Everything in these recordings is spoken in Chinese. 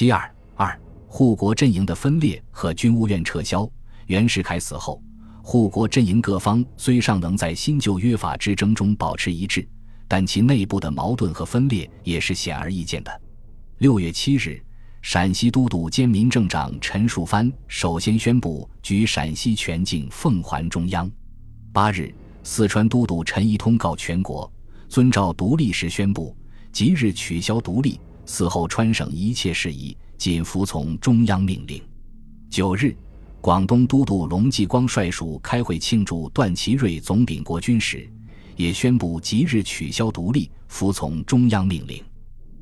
七二二，护国阵营的分裂和军务院撤销。袁世凯死后，护国阵营各方虽尚能在新旧约法之争中保持一致，但其内部的矛盾和分裂也是显而易见的。六月七日，陕西都督兼民政长陈树藩首先宣布举陕西全境奉还中央。八日，四川都督陈仪通告全国，遵照独立时宣布，即日取消独立。此后，川省一切事宜仅服从中央命令。九日，广东都督龙继光率属开会庆祝段祺瑞总秉国军时，也宣布即日取消独立，服从中央命令。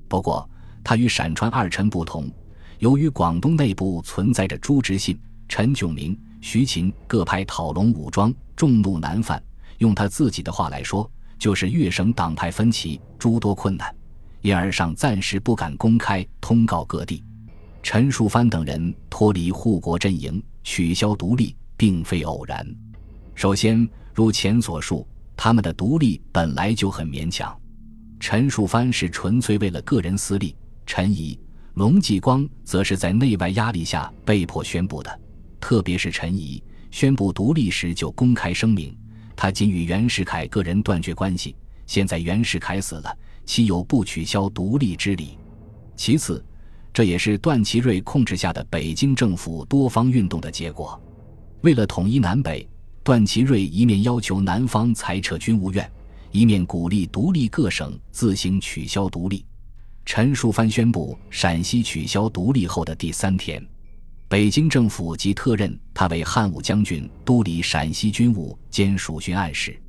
不过，他与陕川二臣不同，由于广东内部存在着朱执信、陈炯明、徐勤各派讨龙武装，众怒难犯。用他自己的话来说，就是粤省党派分歧，诸多困难。因而上暂时不敢公开通告各地。陈树藩等人脱离护国阵营，取消独立，并非偶然。首先，如前所述，他们的独立本来就很勉强。陈树藩是纯粹为了个人私利，陈仪、龙继光则是在内外压力下被迫宣布的。特别是陈仪宣布独立时就公开声明，他仅与袁世凯个人断绝关系。现在袁世凯死了。岂有不取消独立之理？其次，这也是段祺瑞控制下的北京政府多方运动的结果。为了统一南北，段祺瑞一面要求南方裁撤军务院，一面鼓励独立各省自行取消独立。陈树藩宣布陕西取消独立后的第三天，北京政府即特任他为汉武将军，督理陕西军务兼属巡按使。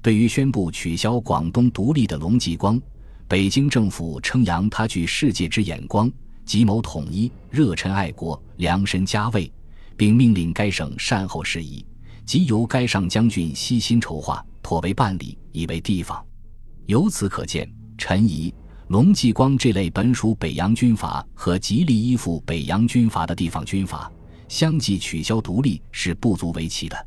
对于宣布取消广东独立的龙继光，北京政府称扬他具世界之眼光，急谋统一，热忱爱国，量身加位，并命令该省善后事宜，即由该上将军悉心筹划，妥为办理，以为地方。由此可见，陈仪、龙继光这类本属北洋军阀和极力依附北洋军阀的地方军阀，相继取消独立是不足为奇的。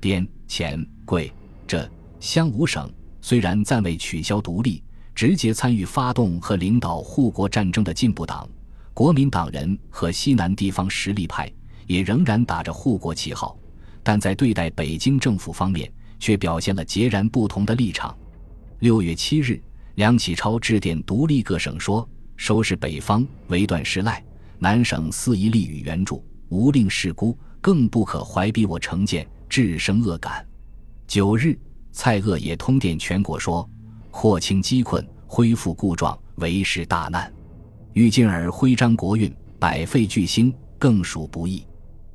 滇、黔、桂、浙、湘五省虽然暂未取消独立。直接参与发动和领导护国战争的进步党、国民党人和西南地方实力派，也仍然打着护国旗号，但在对待北京政府方面，却表现了截然不同的立场。六月七日，梁启超致电独立各省说：“收拾北方，唯断失赖；南省肆意利予援助，无令事孤，更不可怀逼我成见，致生恶感。”九日，蔡锷也通电全国说。廓清饥困，恢复故状，为时大难。欲进而徽章国运，百废俱兴，更属不易。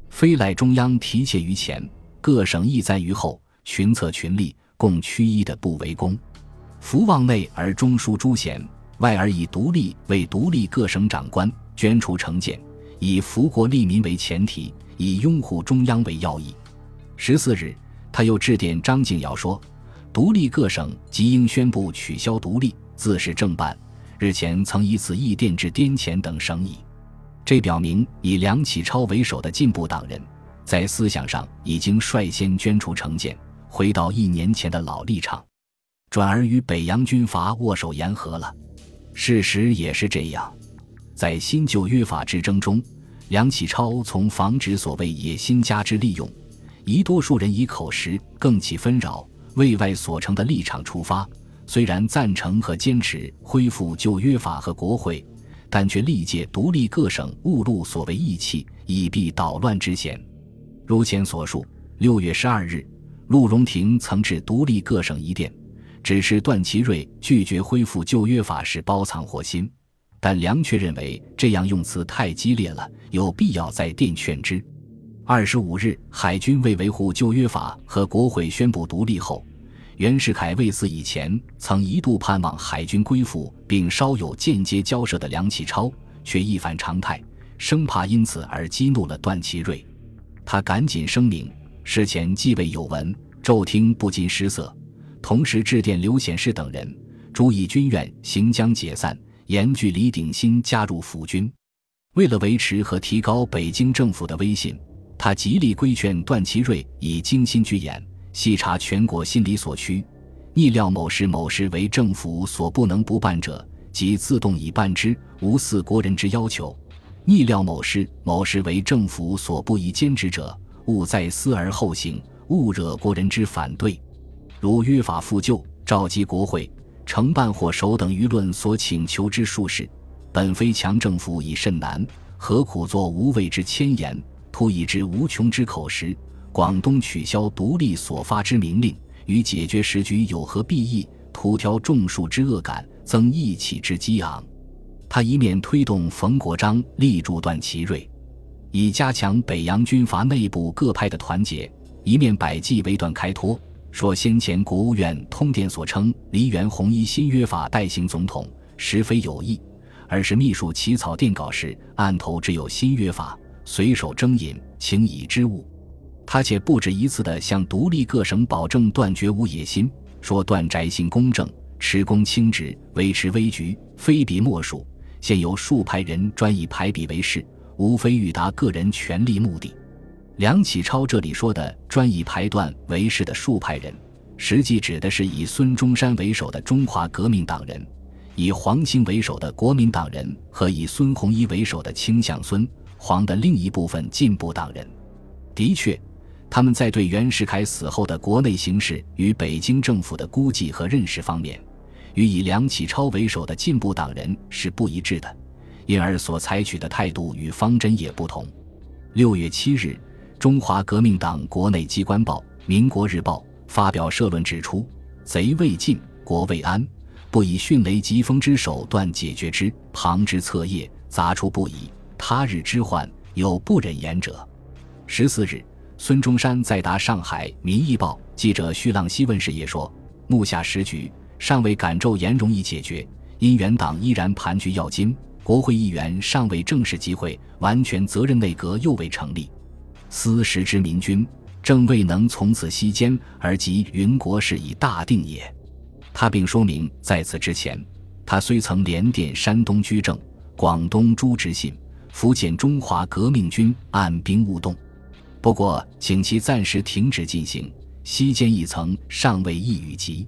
非赖中央提携于前，各省亦在于后，群策群力，共趋一的不为功。福望内而中枢诸贤，外而以独立为独立各省长官，捐除成见，以福国利民为前提，以拥护中央为要义。十四日，他又致电张敬尧说。独立各省即应宣布取消独立，自是正办。日前曾以此议电至滇黔等省矣。这表明以梁启超为首的进步党人，在思想上已经率先捐出成见，回到一年前的老立场，转而与北洋军阀握手言和了。事实也是这样，在新旧约法之争中，梁启超从防止所谓野心家之利用，一多数人以口实更起纷扰。为外所成的立场出发，虽然赞成和坚持恢复旧约法和国会，但却力戒独立各省误入所谓义气，以避捣乱之嫌。如前所述，六月十二日，陆荣廷曾致独立各省一电，指示段祺瑞拒绝恢复旧约法是包藏祸心，但梁却认为这样用词太激烈了，有必要再电劝之。二十五日，海军为维护旧约法和国会宣布独立后，袁世凯为此以前曾一度盼望海军归附并稍有间接交涉的梁启超，却一反常态，生怕因此而激怒了段祺瑞。他赶紧声明，事前既未有闻，骤听不禁失色。同时致电刘显世等人，主以军院行将解散，严拒李鼎新加入府军。为了维持和提高北京政府的威信。他极力规劝段祺瑞以精心居言，细察全国心理所趋，逆料某事某事为政府所不能不办者，即自动以办之，无似国人之要求。逆料某事，某事为政府所不宜兼职者，勿再思而后行，勿惹国人之反对。如约法复旧，召集国会，承办或首等舆论所请求之术事，本非强政府以甚难，何苦作无谓之千言，突以之无穷之口实？广东取消独立所发之明令，与解决时局有何裨益？徒挑众庶之恶感，增义气之激昂。他一面推动冯国璋力主段祺瑞，以加强北洋军阀内部各派的团结；一面百计为段开脱，说先前国务院通电所称梨园红衣新约法代行总统，实非有意，而是秘书起草电稿时案头只有新约法，随手征引，请以之物。他且不止一次地向独立各省保证断绝无野心，说段宅心公正，持公清直，维持危局，非彼莫属。现有数派人专以排比为事，无非欲达个人权力目的。梁启超这里说的专以排断为事的数派人，实际指的是以孙中山为首的中华革命党人，以黄兴为首的国民党人和以孙洪一为首的倾向孙黄的另一部分进步党人。的确。他们在对袁世凯死后的国内形势与北京政府的估计和认识方面，与以梁启超为首的进步党人是不一致的，因而所采取的态度与方针也不同。六月七日，中华革命党国内机关报《民国日报》发表社论指出：“贼未尽，国未安，不以迅雷疾风之手段解决之，旁之侧叶，杂出不已。他日之患，有不忍言者。”十四日。孙中山在答上海《民意报》记者徐浪希问时也说：“目下时局尚未感骤严容易解决，因原党依然盘踞要津，国会议员尚未正式集会，完全责任内阁又未成立，斯时之民君正未能从此息间而及云国事已大定也。”他并说明，在此之前，他虽曾连电山东居正、广东诸执信，福建中华革命军按兵勿动。不过，请其暂时停止进行。西间一层尚未议与及。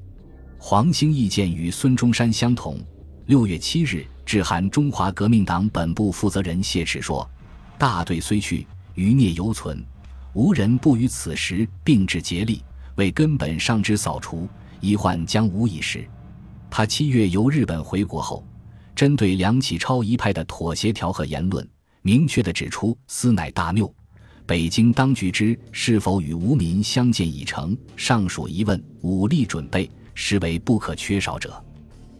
黄兴意见与孙中山相同。六月七日，致函中华革命党本部负责人谢齿说：“大队虽去，余孽犹存，无人不于此时并致竭力，为根本上之扫除，遗患将无已时。”他七月由日本回国后，针对梁启超一派的妥协调和言论，明确地指出：“斯乃大谬。”北京当局之是否与无民相见已成，尚属疑问。武力准备实为不可缺少者。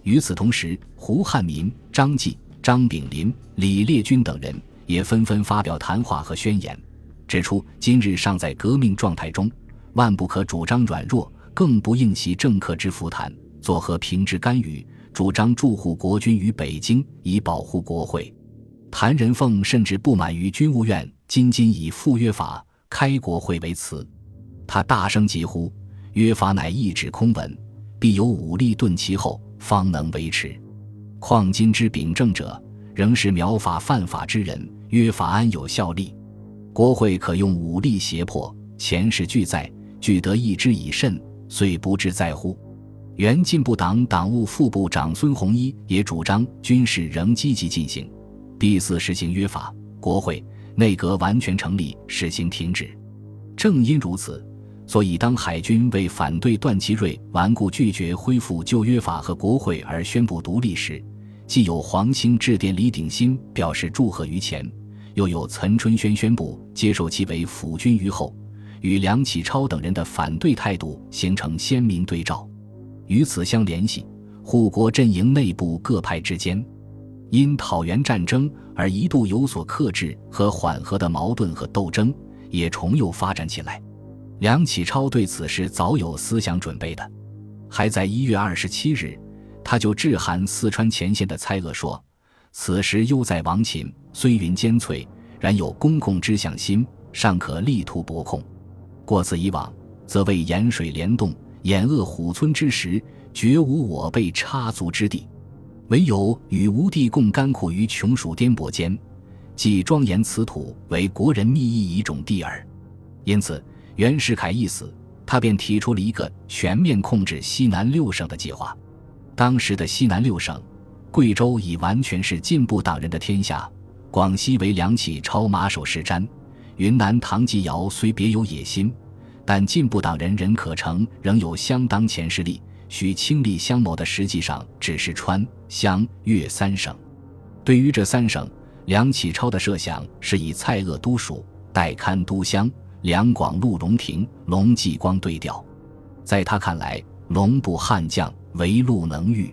与此同时，胡汉民、张继、张炳麟、李烈钧等人也纷纷发表谈话和宣言，指出今日尚在革命状态中，万不可主张软弱，更不应其政客之浮谈，作和平之干预，主张驻护国军于北京，以保护国会。谭仁凤甚至不满于军务院。今今以赴约法开国会为辞，他大声疾呼：“约法乃一纸空文，必有武力顿其后，方能维持。况今之秉政者，仍是苗法犯法之人，约法安有效力？国会可用武力胁迫，前事俱在，俱得一之以甚，遂不知在乎？”原进步党党务副部长孙洪一也主张军事仍积极进行，第四实行约法，国会。内阁完全成立，实行停止。正因如此，所以当海军为反对段祺瑞顽固拒绝恢复旧约法和国会而宣布独立时，既有黄兴致电李鼎新表示祝贺于前，又有岑春轩宣布接受其为辅军于后，与梁启超等人的反对态度形成鲜明对照。与此相联系，护国阵营内部各派之间。因讨袁战争而一度有所克制和缓和的矛盾和斗争，也重又发展起来。梁启超对此是早有思想准备的，还在一月二十七日，他就致函四川前线的蔡锷说：“此时忧在亡秦，虽云坚脆，然有公共之向心，尚可力图博控。过此以往，则为盐水帘动，掩扼虎村之时，绝无我辈插足之地。”唯有与吴地共甘苦于穷暑颠簸间，即庄严此土为国人密意一种地耳。因此，袁世凯一死，他便提出了一个全面控制西南六省的计划。当时的西南六省，贵州已完全是进步党人的天下，广西为梁启超马首是瞻，云南唐继尧虽别有野心，但进步党人任可成仍有相当前势力，需倾力相谋的实际上只是川、湘、粤三省。对于这三省，梁启超的设想是以蔡锷都署、代堪都乡、两广陆荣廷、龙继光对调。在他看来，龙不悍将，唯陆能御。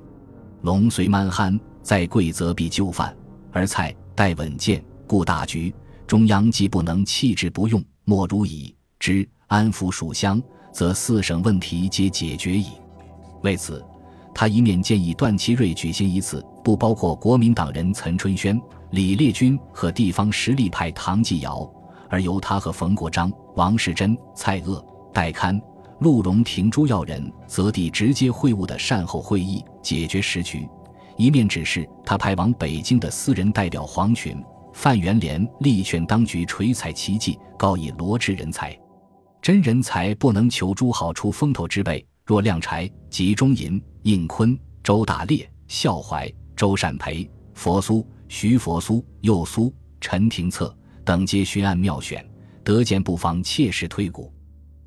龙虽蛮憨，在贵则必就范；而蔡待稳健，顾大局。中央既不能弃之不用，莫如以之安抚蜀乡，则四省问题皆解决矣。为此，他一面建议段祺瑞举行一次不包括国民党人岑春轩、李烈钧和地方实力派唐继尧，而由他和冯国璋、王士珍、蔡锷、戴堪、陆荣廷诸要人择地直接会晤的善后会议，解决时局；一面指示他派往北京的私人代表黄群、范元濂力劝当局垂采奇迹，告以罗织人才。真人才不能求诸好出风头之辈。若亮柴、集中银、应坤、周大烈、孝怀、周善培、佛苏、徐佛苏、右苏、陈廷策等皆巡案妙选，得见不妨切实推古，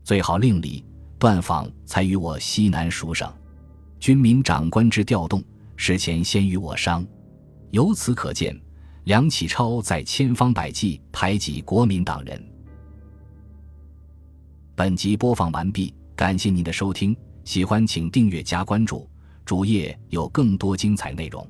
最好令李、段访才与我西南属省，军民长官之调动，事前先与我商。由此可见，梁启超在千方百计排挤国民党人。本集播放完毕，感谢您的收听。喜欢请订阅加关注，主页有更多精彩内容。